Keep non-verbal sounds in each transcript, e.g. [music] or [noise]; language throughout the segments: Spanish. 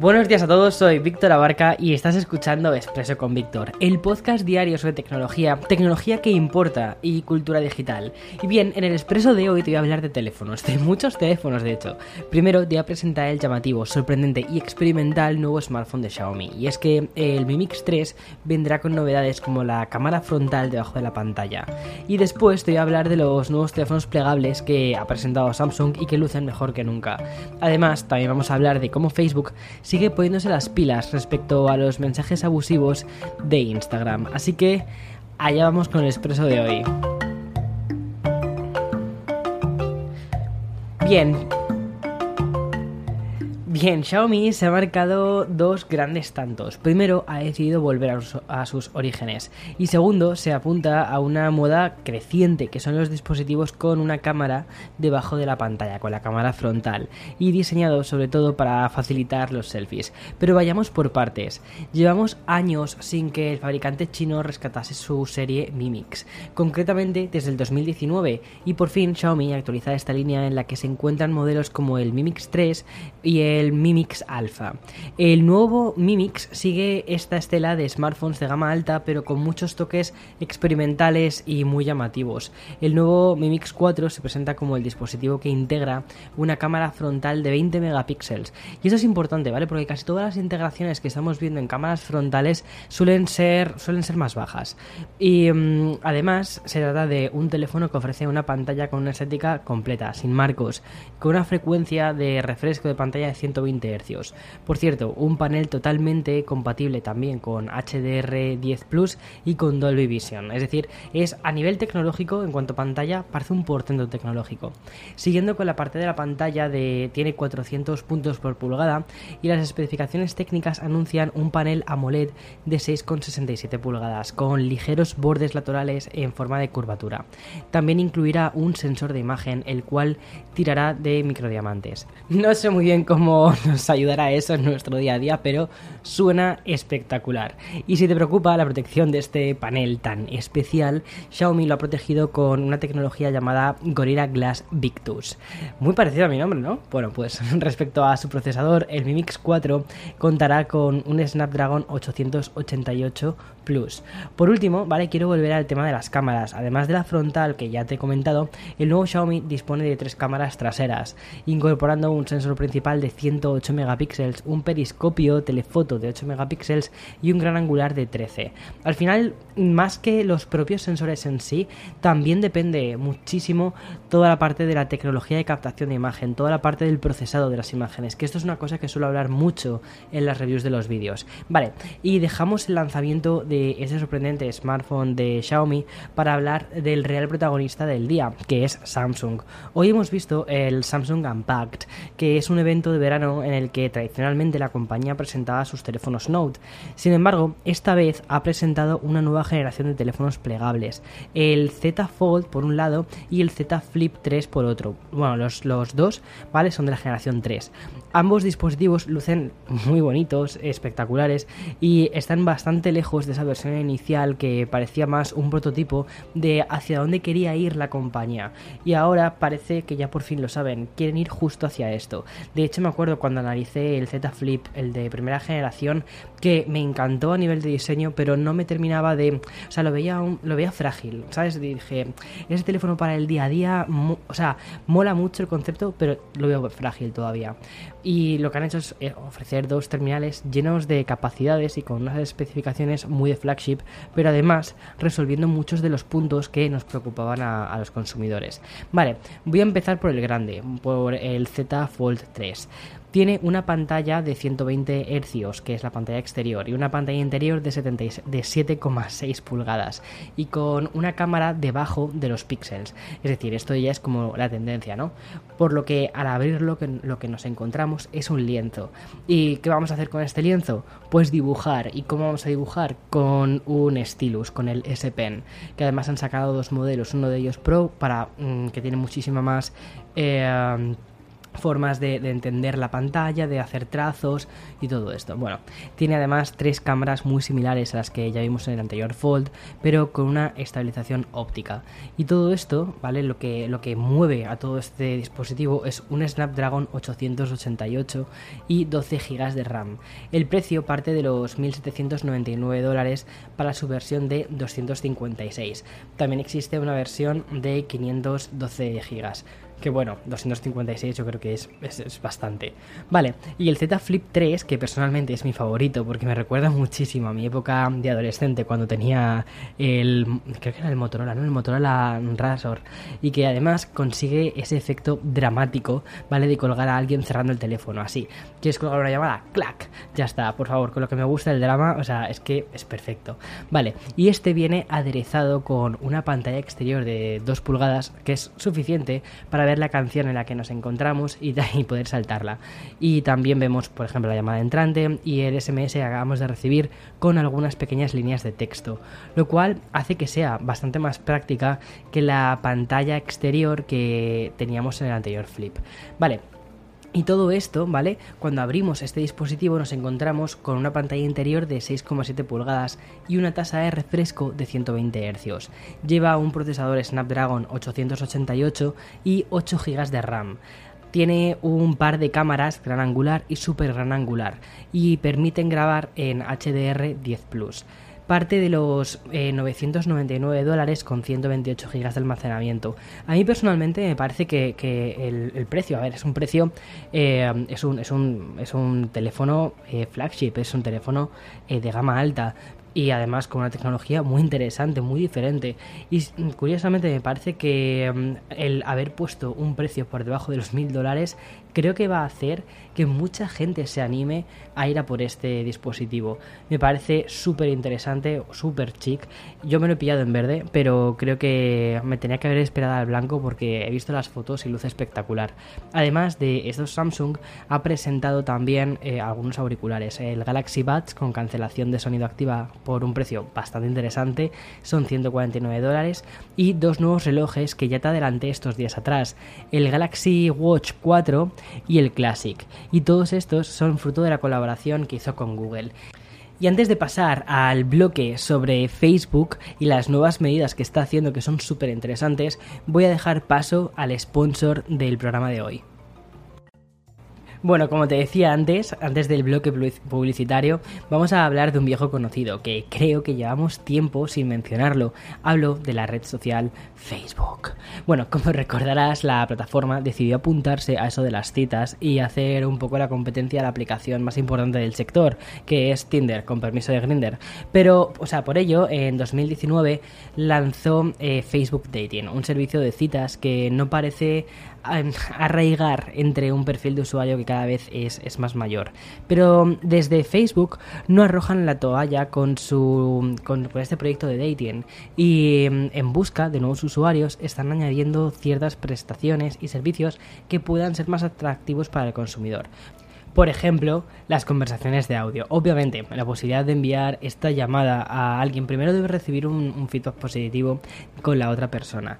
Buenos días a todos, soy Víctor Abarca y estás escuchando Expreso con Víctor, el podcast diario sobre tecnología, tecnología que importa y cultura digital. Y bien, en el Expreso de hoy te voy a hablar de teléfonos, de muchos teléfonos de hecho. Primero te voy a presentar el llamativo, sorprendente y experimental nuevo smartphone de Xiaomi. Y es que el Mi Mix 3 vendrá con novedades como la cámara frontal debajo de la pantalla. Y después te voy a hablar de los nuevos teléfonos plegables que ha presentado Samsung y que lucen mejor que nunca. Además, también vamos a hablar de cómo Facebook sigue poniéndose las pilas respecto a los mensajes abusivos de Instagram. Así que allá vamos con el expreso de hoy. Bien, Bien, Xiaomi se ha marcado dos grandes tantos. Primero, ha decidido volver a, sus orígenes. Y segundo, se apunta a una moda creciente, que son los dispositivos con una cámara debajo de la pantalla, con la cámara frontal. Y diseñado sobre todo para facilitar los selfies. Pero vayamos por partes. Llevamos años sin que el fabricante chino rescatase su serie Mi Mix. Concretamente desde el 2019. Y por fin Xiaomi actualiza esta línea en la que se encuentran modelos como el Mi Mix 3 y el Mimix Alpha. El nuevo Mimix sigue esta estela de smartphones de gama alta, pero con muchos toques experimentales y muy llamativos. El nuevo Mimix 4 se presenta como el dispositivo que integra una cámara frontal de 20 megapíxeles. Y eso es importante, ¿vale? Porque casi todas las integraciones que estamos viendo en cámaras frontales suelen ser, suelen ser más bajas. Y mm, además se trata de un teléfono que ofrece una pantalla con una estética completa, sin marcos, con una frecuencia de refresco de pantalla de 120 Hz. Por cierto, un panel totalmente compatible también con HDR10 Plus y con Dolby Vision. Es decir, es a nivel tecnológico, en cuanto a pantalla, parece un portento tecnológico. Siguiendo con la parte de la pantalla tiene 400 puntos por pulgada y las especificaciones técnicas anuncian un panel AMOLED de 6,67 pulgadas con ligeros bordes laterales en forma de curvatura. También incluirá un sensor de imagen el cual tirará de microdiamantes. [laughs] No sé muy bien cómo [laughs] nos ayudará eso en nuestro día a día, pero suena espectacular. Y si te preocupa la protección de este panel tan especial, Xiaomi lo ha protegido con una tecnología llamada Gorilla Glass Victus. Muy parecido a mi nombre, ¿no? Bueno, pues [laughs] respecto a su procesador, el Mi Mix 4 contará con un Snapdragon 888 Plus. Por último, vale, quiero volver al tema de las cámaras. Además de la frontal que ya te he comentado, el nuevo Xiaomi dispone de tres cámaras traseras, incorporando un sensor principal de 100 8 megapíxeles, un periscopio telefoto de 8 megapíxeles y un gran angular de 13. Al final, más que los propios sensores en sí, también depende muchísimo toda la parte de la tecnología de captación de imagen, toda la parte del procesado de las imágenes, que esto es una cosa que suelo hablar mucho en las reviews de los vídeos. Vale, y dejamos el lanzamiento de ese sorprendente smartphone de Xiaomi para hablar del real protagonista del día, que es Samsung. Hoy hemos visto el Samsung Unpacked, que es un evento de verano en el que tradicionalmente la compañía presentaba sus teléfonos Note. Sin embargo, esta vez ha presentado una nueva generación de teléfonos plegables, el Z Fold por un lado y el Z Flip 3 por otro. Bueno, los, los dos, ¿vale? Son de la generación 3. Ambos dispositivos lucen muy bonitos, espectaculares y están bastante lejos de esa versión inicial que parecía más un prototipo de hacia dónde quería ir la compañía. Y ahora parece que ya por fin lo saben, quieren ir justo hacia esto. De hecho, me acuerdo cuando analicé el Z Flip, el de primera generación, que me encantó a nivel de diseño, pero no me terminaba de... O sea, lo veía, lo veía frágil, ¿sabes? Dije, ese teléfono para el día a día, o sea, mola mucho el concepto, pero lo veo frágil todavía. Y lo que han hecho es eh, ofrecer dos terminales llenos de capacidades y con unas especificaciones muy de flagship, pero además resolviendo muchos de los puntos que nos preocupaban a, a los consumidores. Vale, voy a empezar por el grande, por el Z Fold 3 tiene una pantalla de 120 Hz, que es la pantalla exterior, y una pantalla interior de, de 7,6 pulgadas, y con una cámara debajo de los píxeles. Es decir, esto ya es como la tendencia, ¿no? Por lo que al abrirlo lo que nos encontramos es un lienzo. ¿Y qué vamos a hacer con este lienzo? Pues dibujar. ¿Y cómo vamos a dibujar? Con un stylus, con el S Pen, que además han sacado dos modelos, uno de ellos Pro, para mm, que tiene muchísima más... Eh, formas de, entender la pantalla, de hacer trazos y todo esto. Bueno, tiene además tres cámaras muy similares a las que ya vimos en el anterior Fold, pero con una estabilización óptica. Y todo esto, ¿vale? Lo que, lo que mueve a todo este dispositivo es un Snapdragon 888 y 12 GB de RAM. El precio parte de los 1.799 dólares para su versión de 256. También existe una versión de 512 GB que bueno, 256 yo creo que es, es, bastante. Vale, y el Z Flip 3, que personalmente es mi favorito porque me recuerda muchísimo a mi época de adolescente cuando tenía el, creo que era el Motorola, ¿no? El Motorola Razor, y que además consigue ese efecto dramático, ¿vale? De colgar a alguien cerrando el teléfono, así. ¿Quieres colgar una llamada? ¡Clac! Ya está, por favor, con lo que me gusta el drama, o sea, es que es perfecto. Vale, y este viene aderezado con una pantalla exterior de 2 pulgadas que es suficiente para ver la canción en la que nos encontramos y, y poder saltarla. Y también vemos, por ejemplo, la llamada entrante y el SMS que acabamos de recibir con algunas pequeñas líneas de texto, lo cual hace que sea bastante más práctica que la pantalla exterior que teníamos en el anterior flip. Vale, y todo esto, ¿vale? Cuando abrimos este dispositivo nos encontramos con una pantalla interior de 6,7 pulgadas y una tasa de refresco de 120 Hz. Lleva un procesador Snapdragon 888 y 8 GB de RAM. Tiene un par de cámaras gran angular y super gran angular y permiten grabar en HDR 10 Plus parte de los 999 eh, dólares con 128 gigas de almacenamiento. A mí personalmente me parece que, el, precio, a ver, es un precio, eh, es, un, es, un, es un teléfono eh, flagship, es un teléfono de gama alta, y además con una tecnología muy interesante, muy diferente. Y curiosamente me parece que mm, el haber puesto un precio por debajo de los mil dólares creo que va a hacer que mucha gente se anime a ir a por este dispositivo. Me parece súper interesante, súper chic. Yo me lo he pillado en verde, pero creo que me tenía que haber esperado al blanco porque he visto las fotos y luce espectacular. Además de estos, Samsung ha presentado también eh, algunos auriculares. El Galaxy Buds con cancelación de sonido activa por un precio bastante interesante, son 149 dólares. Y dos nuevos relojes que ya te adelanté estos días atrás. El Galaxy Watch 4 y el Classic. Y todos estos son fruto de la colaboración que hizo con Google. Y antes de pasar al bloque sobre Facebook y las nuevas medidas que está haciendo que son súper interesantes, voy a dejar paso al sponsor del programa de hoy. Bueno, como te decía antes, antes del bloque publicitario, vamos a hablar de un viejo conocido que creo que llevamos tiempo sin mencionarlo. Hablo de la red social Facebook. Bueno, como recordarás, la plataforma decidió apuntarse a eso de las citas y hacer un poco la competencia a la aplicación más importante del sector, que es Tinder, con permiso de Grinder. Pero, o sea, por ello, en 2019 lanzó eh, Facebook Dating, un servicio de citas que no parece arraigar entre un perfil de usuario que cada vez es, más mayor. Pero desde Facebook no arrojan la toalla con, su, con, este proyecto de dating y mm, en busca de nuevos usuarios están añadiendo ciertas prestaciones y servicios que puedan ser más atractivos para el consumidor. Por ejemplo, las conversaciones de audio. Obviamente, la posibilidad de enviar esta llamada a alguien primero debe recibir un, un feedback positivo con la otra persona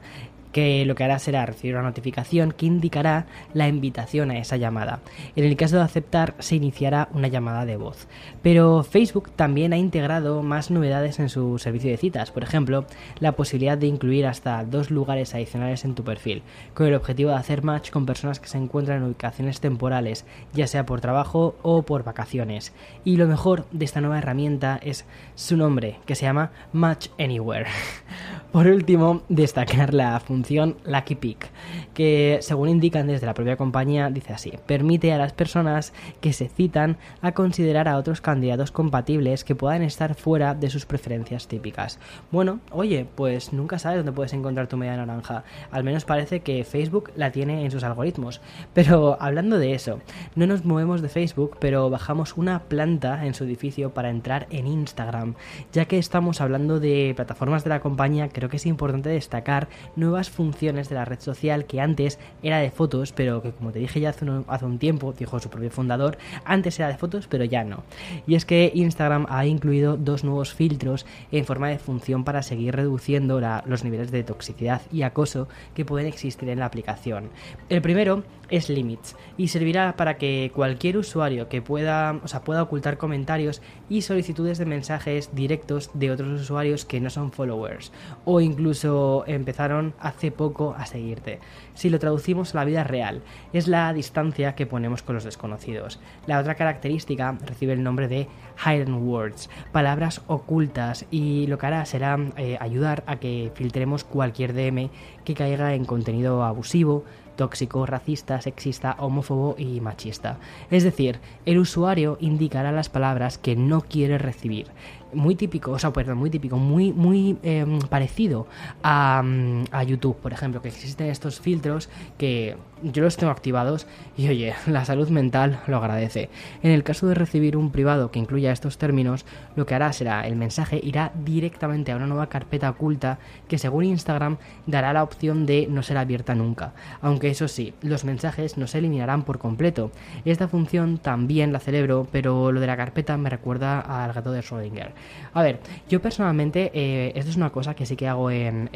que lo que hará será recibir una notificación que indicará la invitación a esa llamada. En el caso de aceptar se iniciará una llamada de voz. Pero Facebook también ha integrado más novedades en su servicio de citas, por ejemplo, la posibilidad de incluir hasta dos lugares adicionales en tu perfil, con el objetivo de hacer match con personas que se encuentran en ubicaciones temporales, ya sea por trabajo o por vacaciones. Y lo mejor de esta nueva herramienta es su nombre, que se llama Match Anywhere. [laughs] por último, destacar la función Lucky Pick, que según indican desde la propia compañía, dice así, permite a las personas que se citan a considerar a otros candidatos compatibles que puedan estar fuera de sus preferencias típicas. Bueno, oye, pues nunca sabes dónde puedes encontrar tu media naranja. Al menos parece que Facebook la tiene en sus algoritmos. Pero hablando de eso, no nos movemos de Facebook, pero bajamos una planta en su edificio para entrar en Instagram, ya que estamos hablando de plataformas de la compañía que creo que es importante destacar nuevas funciones de la red social que antes era de fotos, pero que como te dije ya hace un, hace un tiempo, dijo su propio fundador, antes era de fotos, pero ya no. Y es que Instagram ha incluido dos nuevos filtros en forma de función para seguir reduciendo los niveles de toxicidad y acoso que pueden existir en la aplicación. El primero es Limits y servirá para que cualquier usuario que pueda, o sea, pueda ocultar comentarios y solicitudes de mensajes directos de otros usuarios que no son followers o incluso empezaron hace poco a seguirte. Si lo traducimos a la vida real, es la distancia que ponemos con los desconocidos. La otra característica recibe el nombre de Hidden Words, palabras ocultas, y lo que hará será eh, ayudar a que filtremos cualquier DM que caiga en contenido abusivo, tóxico, racista, sexista, homófobo y machista. Es decir, el usuario indicará las palabras que no quiere recibir muy típico, o sea, perdón, muy típico, muy, muy em, parecido a, mm, a, YouTube, por ejemplo, que existen estos filtros que yo los tengo activados y oye, [laughs] la salud mental lo agradece. En el caso de recibir un privado que incluya estos términos, lo que hará será el mensaje irá directamente a una nueva carpeta oculta que según Instagram dará la opción de no ser abierta nunca. Aunque eso sí, los mensajes no se eliminarán por completo. Esta función también la celebro, pero lo de la carpeta me recuerda al gato de Schrödinger. A ver, yo personalmente, eh, esto es una cosa que sí que hago en,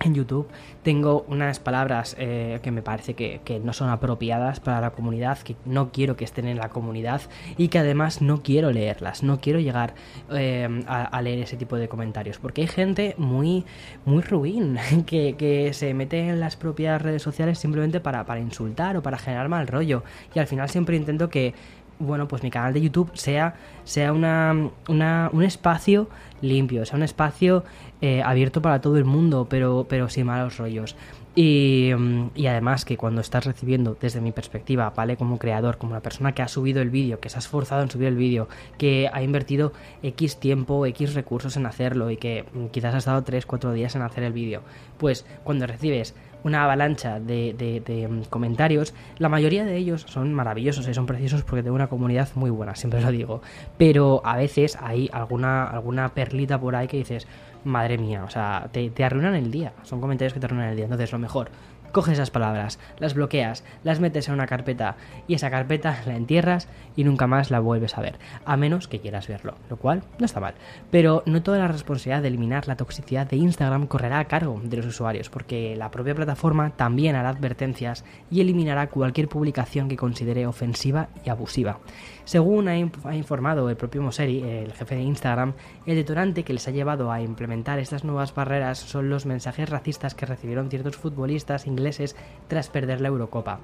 en YouTube. Tengo unas palabras eh, que me parece que, no son apropiadas para la comunidad, que no quiero que estén en la comunidad y que además no quiero leerlas, no quiero llegar eh, a, leer ese tipo de comentarios, porque hay gente muy, muy ruin [laughs] que, que se mete en las propias redes sociales simplemente para, para insultar o para generar mal rollo. Y al final siempre intento que bueno, pues mi canal de YouTube sea, sea una, un espacio limpio, sea un espacio eh, abierto para todo el mundo, pero, pero sin malos rollos. Y, mm, y, además que cuando estás recibiendo, desde mi perspectiva, ¿vale? Como creador, como una persona que ha subido el vídeo, que se ha esforzado en subir el vídeo, que ha invertido X tiempo, X recursos en hacerlo y que mm, quizás ha estado 3-4 días en hacer el vídeo, pues cuando recibes una avalancha de, de, mm, comentarios. La mayoría de ellos son maravillosos y son preciosos porque tengo una comunidad muy buena, [laughs] siempre lo digo. Pero a veces hay alguna, alguna perlita por ahí que dices, madre mía, o sea, te, te arruinan el día. Son comentarios que te arruinan el día. Entonces, lo mejor, coges esas palabras, las bloqueas, las metes en una carpeta y esa carpeta la entierras y nunca más la vuelves a ver, a menos que quieras verlo, lo cual no está mal. Pero no toda la responsabilidad de eliminar la toxicidad de Instagram correrá a cargo de los usuarios, porque la propia plataforma también hará advertencias y eliminará cualquier publicación que considere ofensiva y abusiva. Según ha, informado el propio Mosseri, el jefe de Instagram, el detonante que les ha llevado a implementar estas nuevas barreras son los mensajes racistas que recibieron ciertos futbolistas ingleses tras perder la Eurocopa.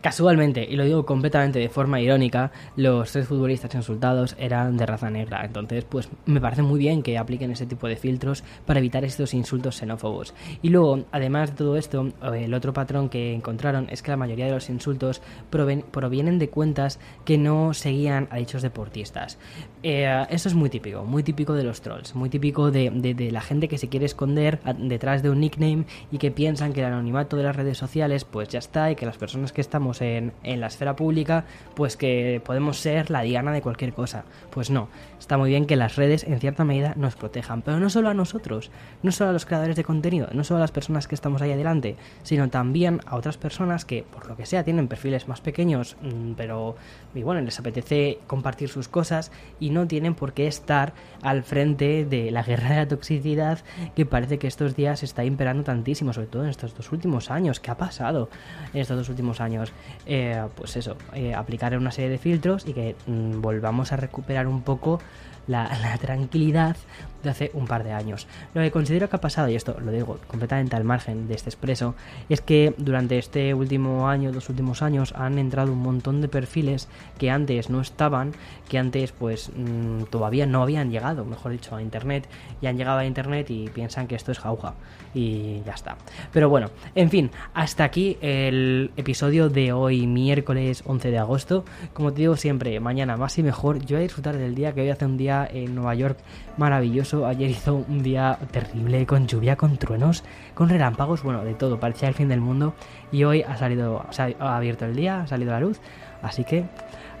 Casualmente, y lo digo completamente de forma irónica, los tres futbolistas insultados eran de raza negra. Entonces, pues me parece muy bien que apliquen ese tipo de filtros para evitar estos insultos xenófobos. Y luego, además de todo esto, el otro patrón que encontraron es que la mayoría de los insultos provienen de cuentas que no seguían a dichos deportistas. Eh, eso es muy típico, muy típico de los trolls, muy típico de, de la gente que se quiere esconder detrás de un nickname y que piensan que el anonimato de las redes sociales pues ya está y que las personas que estamos en, la esfera pública, pues que podemos ser la diana de cualquier cosa. Pues no, está muy bien que las redes en cierta medida nos protejan, pero no solo a nosotros, no solo a los creadores de contenido, no solo a las personas que estamos ahí adelante, sino también a otras personas que, por lo que sea, tienen perfiles más pequeños, mm, pero y bueno, les apetece compartir sus cosas y no tienen por qué estar al frente de la guerra de la toxicidad que parece que estos días está imperando tantísimo, sobre todo en estos dos últimos años. ¿Qué ha pasado en estos dos últimos años? Eh, pues eso, eh, aplicar una serie de filtros y que mm, volvamos a recuperar un poco [laughs] la, tranquilidad de hace un par de años. Lo que considero que ha pasado, y esto lo digo completamente al margen de este expreso, es que durante este último año, dos últimos años, han entrado un montón de perfiles que antes no estaban, que antes pues mm, todavía no habían llegado, mejor dicho, a internet, y han llegado a internet y piensan que esto es jauja. Y ya está. Pero bueno, en fin, hasta aquí el episodio de hoy, miércoles 11 de agosto. Como te digo siempre, mañana más y mejor. Yo voy a disfrutar del día que hoy hace un día en Nueva York maravilloso. Ayer hizo un día terrible, con lluvia, con truenos, con relámpagos, bueno, de todo, parecía el fin del mundo. Y hoy ha salido, ha abierto el día, ha salido la luz, así que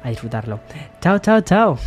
a disfrutarlo. Chao, chao, chao.